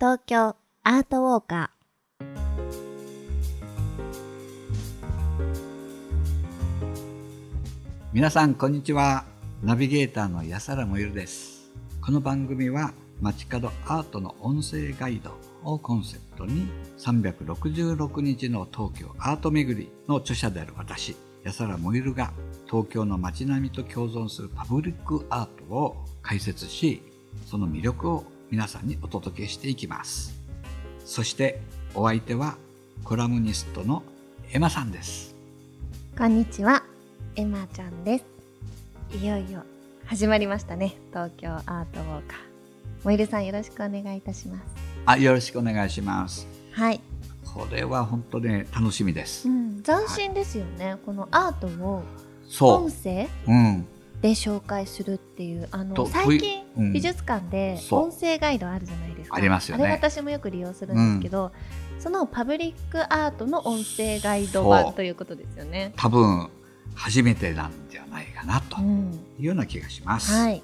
東京アートウォーカー。皆さんこんにちは。ナビゲーターの安原もゆるです。この番組は街角アートの音声ガイドをコンセプトに366日の東京アート巡りの著者である私安原もゆるが東京の街並みと共存するパブリックアートを解説しその魅力を皆さんにお届けしていきますそしてお相手はコラムニストのエマさんですー。こんにちは、エマちゃんです。いよいよ始まりましたね。東京アートウォーカー。もいるさんよろしくお願いいたします。あよろしくお願いしますはい。これは本当ね楽しみです、うん、斬新ですよね。このアートをそ音声ううんで紹介するっていうあのと最近、うん。美術館で音声ガイドあるじゃないですか。ありますよね。あれ私もよく利用するんですけど、そのパブリックアートの音声ガイド版ということですよね。多分初めてなんじゃないかなとうん。いうような気がします、はい、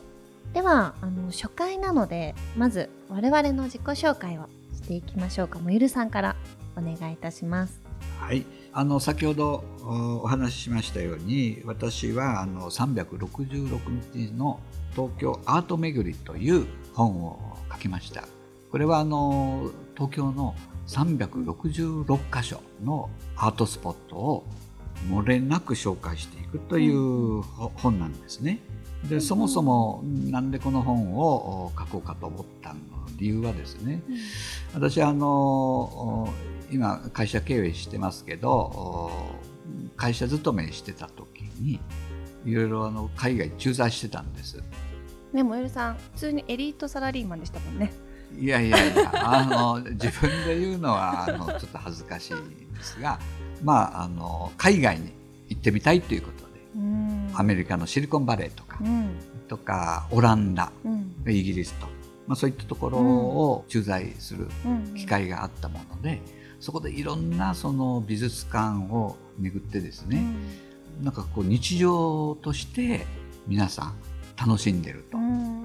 ではあの初回なのでまず我々の自己紹介をしていきましょうか。もゆるさんからお願いいたします。はい、あの先ほどおお話ししましたように私はあの366日の東京アート巡りという本を書きました。これはあの東京の366箇所のアートスポットを漏れなく紹介していくというほ本なんですねでそもそもなんでこの本を書こうかと思ったの理由はですね私あの今会社経営してますけど会社勤めしてた時にいろいろあの海外駐在してたんです。ねもゆるさん普通にエリートサラリーマンでしたもんね。いやいやいやあの自分で言うのはあのちょっと恥ずかしいんですがまああの海外に行ってみたいということアメリカのシリコンバレーとかうん。とかオランダうん。イギリスと、まあ、そういったところを駐在するうん機会があったもので、そこでいろんなその美術館を巡ってですね、なんかこう日常として皆さん楽しんでると。う。ん。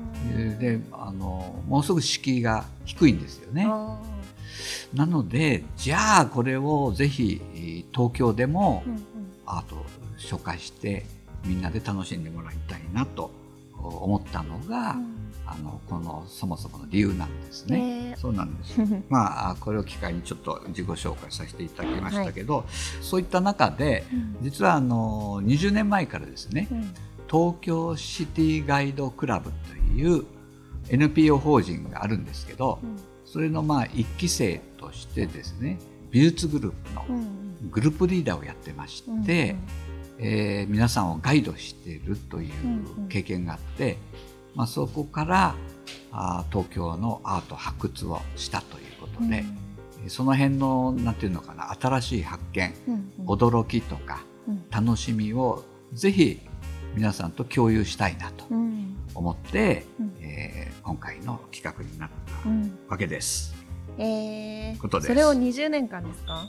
であのものすごく敷居が低いんですよね。あなのでじゃあこれをぜひえー東京でもアートを紹介してみんなで楽しんでもらいたいなと思ったのが、うん。あのこのそもそもの理由なんですね。ね。そうなんです。まあ、これを機会にちょっと自己紹介させていただきましたけど、そういった中でうん。実はあの20年前からですねうん。東京シティガイドクラブという NPO 法人があるんですけどうん。それのまあ一期生としてですね美術グループのうん。グループリーダーをやってまして、えー皆さんをガイドしているという経験があって、まあ、そこからあー東京のアート発掘をしたということで、その辺のなんていうのかな新しい発見うんうん。驚きとかうん。楽しみをぜひ皆さんと共有したいなとうん。思って、うん。えー今回の企画になったうん。わけです。えーことです。それを20年間ですか？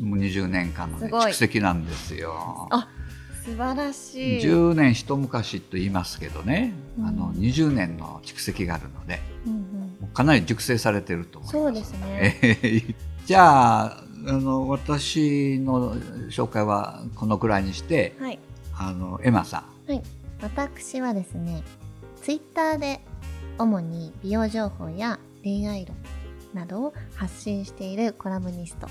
20年間の、ね、蓄積なんですよ。あ素晴らしい。10年一昔と言いますけどね、うんあの20年の蓄積があるのでうんうんかなり熟成されてると思います。そうですね。えーじゃああの私の紹介はこのくらいにしてはい。あのエマさんはい。私はですね、ツイッターで主に美容情報や恋愛論などを発信しているコラムニスト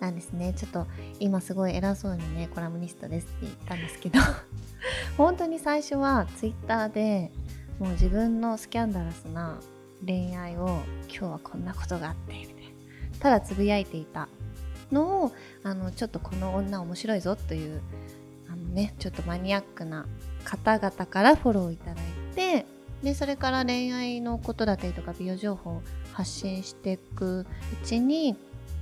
なんですね。ちょっと今すごい偉そうにね、コラムニストですって言ったんですけど、本当に最初はツイッターでもう自分のスキャンダラスな恋愛を今日はこんなことがあってみたいなただつぶやいていたのをあのちょっとこの女面白いぞというあのねちょっとマニアックな方々からフォローいただいてでそれから恋愛のことだったりとか美容情報を発信していくうちに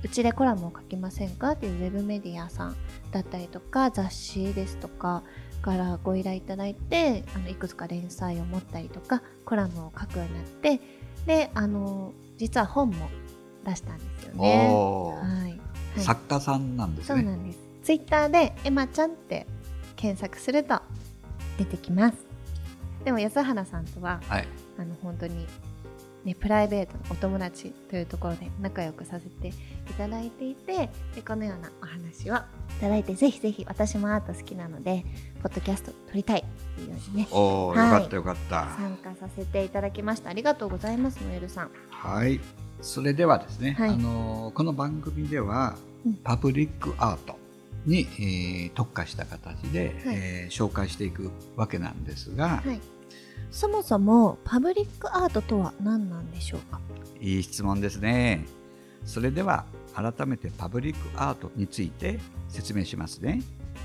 うちでコラムを書きませんか？っていうウェブメディアさんだったりとか雑誌ですとかからご依頼いただいてあのいくつか連載を持ったりとかコラムを書くようになってであの実は本も出したんですよね。はい、はい作家さんなんですね。そうなんです。ツイッターでエマちゃんって検索すると出てきます。でも安原さんとははい。あの本当にね、プライベートのお友達というところで仲良くさせていただいていてでこのようなお話をいただいてぜひぜひ私もアート好きなのでポッドキャスト撮りたいっていうようにねおお、はい。よかったよかった。参加させていただきました。ありがとうございますノエルさん。はい。それではですね、はい。あのこの番組では、うん。パブリックアートに、えー特化した形で、はい。えー紹介していくわけなんですが、はいそもそもパブリックアートとは何なんでしょうか？いい質問ですね。それでは改めてパブリックアートについて説明しますね。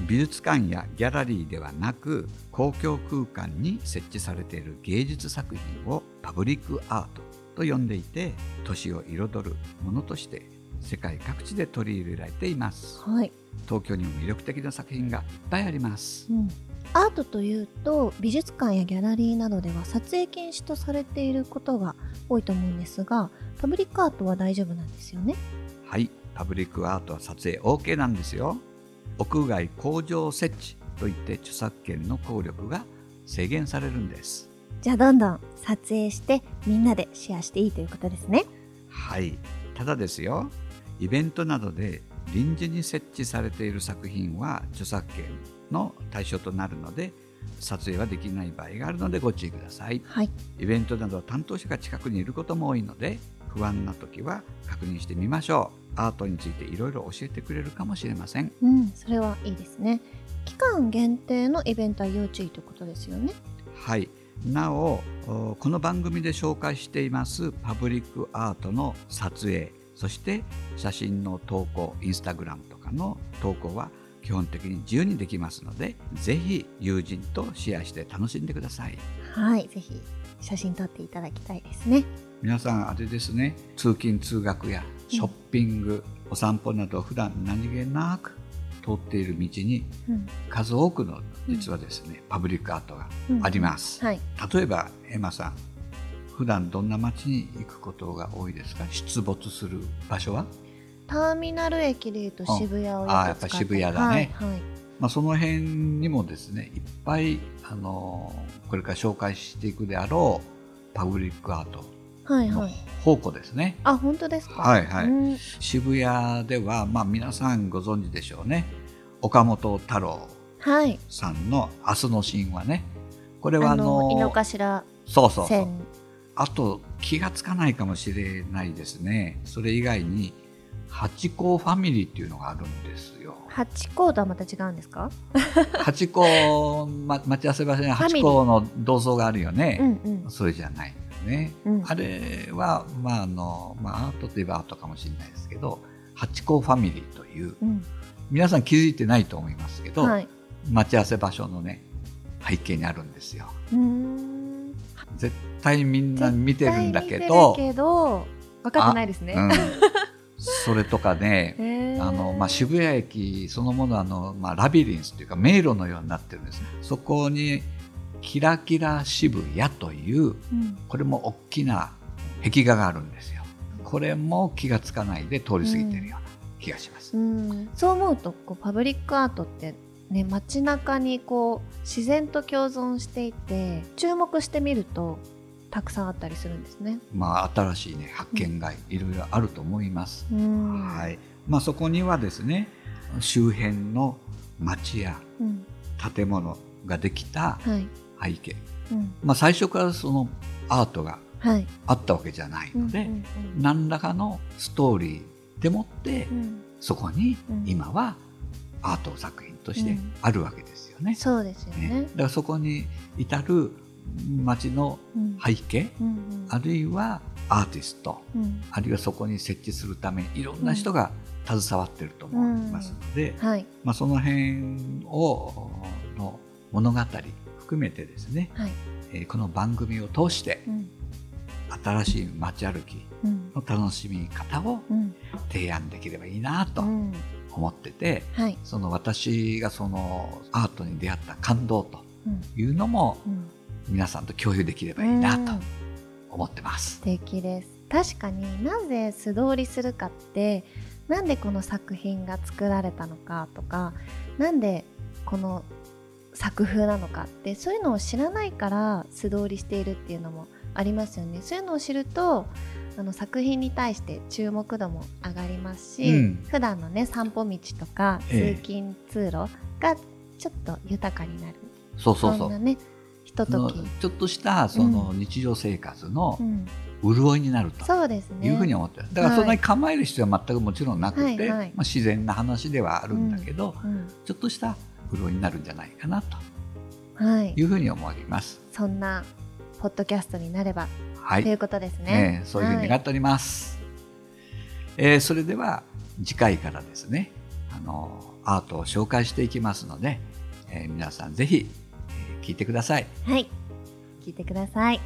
美術館やギャラリーではなく公共空間に設置されている芸術作品をパブリックアートと呼んでいて都市を彩るものとして世界各地で取り入れられています。はい、東京にも魅力的な作品がいっぱいあります。うん、アートというと美術館やギャラリーなどでは撮影禁止とされていることが多いと思うんですがパブリックアートは大丈夫なんですよね？はい、パブリックアートは撮影 OK なんですよ。屋外工場設置といって著作権の効力が制限されるんです。じゃあどんどん撮影してみんなでシェアしていいということですね。はい、ただですよ、イベントなどで臨時に設置されている作品は著作権の対象となるので、撮影はできない場合があるのでご注意ください。はいイベントなどは担当者が近くにいることも多いので、不安な時は確認してみましょう。アートについていろいろ教えてくれるかもしれません。うんそれはいいですね期間限定のイベントは要注意ということですよねはい、なおおこの番組で紹介していますパブリックアートの撮影そして写真の投稿インスタグラムとかの投稿は基本的に自由にできますのでぜひ友人とシェアして楽しんでください。はいぜひ写真撮っていただきたいですね。皆さんあれですね。通勤通学やショッピング、お散歩など普段何気なく通っている道にうん。数多くの実はですね、パブリックアートがあります、はい。例えばエマさん普段どんな街に行くことが多いですか？出没する場所は、ターミナル駅でいうと渋谷をよく使ああやっぱ渋谷だね。はいはい。まあ、その辺にもですねいっぱいあのこれから紹介していくであろうパブリックアートのはいはい。宝庫ですね、あ本当ですか？はいはい。うん。渋谷では、まあ、皆さんご存知でしょうね。岡本太郎はい。さんの「明日の神話ね」これはああのの井の頭そうそうそう。線あと気がつかないかもしれないですね。それ以外に八甲ファミリーっていうのがあるんですよ。ハチ公とはまた違うんですか？八甲、ま、待ち合わせ場所にファミリー。八甲の銅像があるよね、うんうん。それじゃないよね、うん。あれはまああの、まあ、アートといえばアートかもしれないですけど八甲ファミリーといううん。皆さん気づいてないと思いますけど、はい。待ち合わせ場所のね背景にあるんですよ。うーん絶対みんな見てるんだけどけど分かってないですね。うん、それとかねあのまあ、渋谷駅そのものはあの、まあ、ラビリンスというか迷路のようになってるんですね。そこにキラキラ渋谷といううん。これも大きな壁画があるんですよ。これも気がつかないで通り過ぎてるような気がします、うん。そう思うとこうパブリックアートってね街中にこう自然と共存していて注目してみるとたくさんあったりするんですね。まあ新しいね発見がいろいろあると思います、うん。はい。まあ、そこにはですね周辺の町やうん。建物ができたはい。背景、うん。まあ、最初からそのアートがはい。あったわけじゃないので、うんうん。何らかのストーリーでもって、うん。そこにうん。今はアート作品としてうん。あるわけですよね。そうですよね。ね。だからそこに至る町のうん。背景、うんうん。あるいはアーティストうん。あるいはそこに設置するためにいろんな人が携わってると思いますので、はい。まあ、その辺をの物語含めてですね、はい。えーこの番組を通してうん。新しい街歩きうん。の楽しみ方をうん。提案できればいいなとうん思ってて、はい。その私がそのアートに出会った感動とうん。いうのもうん。皆さんと共有できればいいなと思ってます。素。敵です。確かになぜ素通りするかってなんでこの作品が作られたのかとかなんでこの作風なのかってそういうのを知らないから素通りしているっていうのもありますよね。そういうのを知るとあの作品に対して注目度も上がりますし、うん。普段のね散歩道とかええ。通勤通路がちょっと豊かになる、そうそうそんなねひととき、ちょっとしたその日常生活のうん、潤いになると。そうですね。いうふうに思ってる。だからそんなに構える必要は全くもちろんなくて、はいはい。まあ、自然な話ではあるんだけど、うん。ちょっとした潤いになるんじゃないかなとはい、いうふうに思います。そん。なポッドキャストになれば、はい、ということですね。ね、そういうふうに願はっております。えーそれでは次回からですねあのアートを紹介していきますので、えー皆さんぜひ、えー聞いてください。はい、聞いてください